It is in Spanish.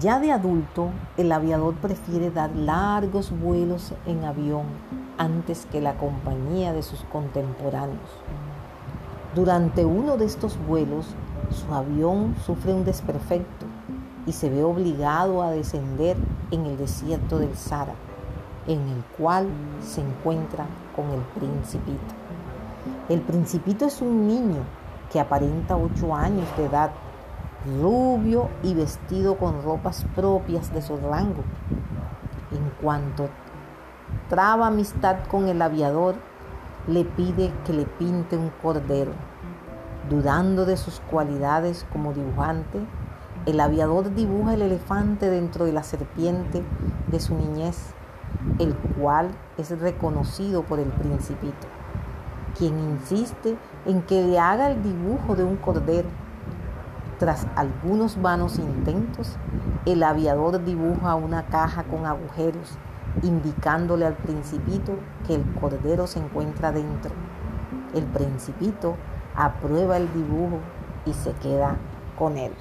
Ya de adulto, el aviador prefiere dar largos vuelos en avión antes que la compañía de sus contemporáneos. Durante uno de estos vuelos, su avión sufre un desperfecto y se ve obligado a descender en el desierto del Sahara, en el cual se encuentra con el principito. El principito es un niño que aparenta ocho años de edad rubio y vestido con ropas propias de su rango. En cuanto traba amistad con el aviador, le pide que le pinte un cordero. Dudando de sus cualidades como dibujante, el aviador dibuja el elefante dentro de la serpiente de su niñez, el cual es reconocido por el principito, quien insiste en que le haga el dibujo de un cordero tras algunos vanos intentos, el aviador dibuja una caja con agujeros, indicándole al principito que el cordero se encuentra dentro. El principito aprueba el dibujo y se queda con él.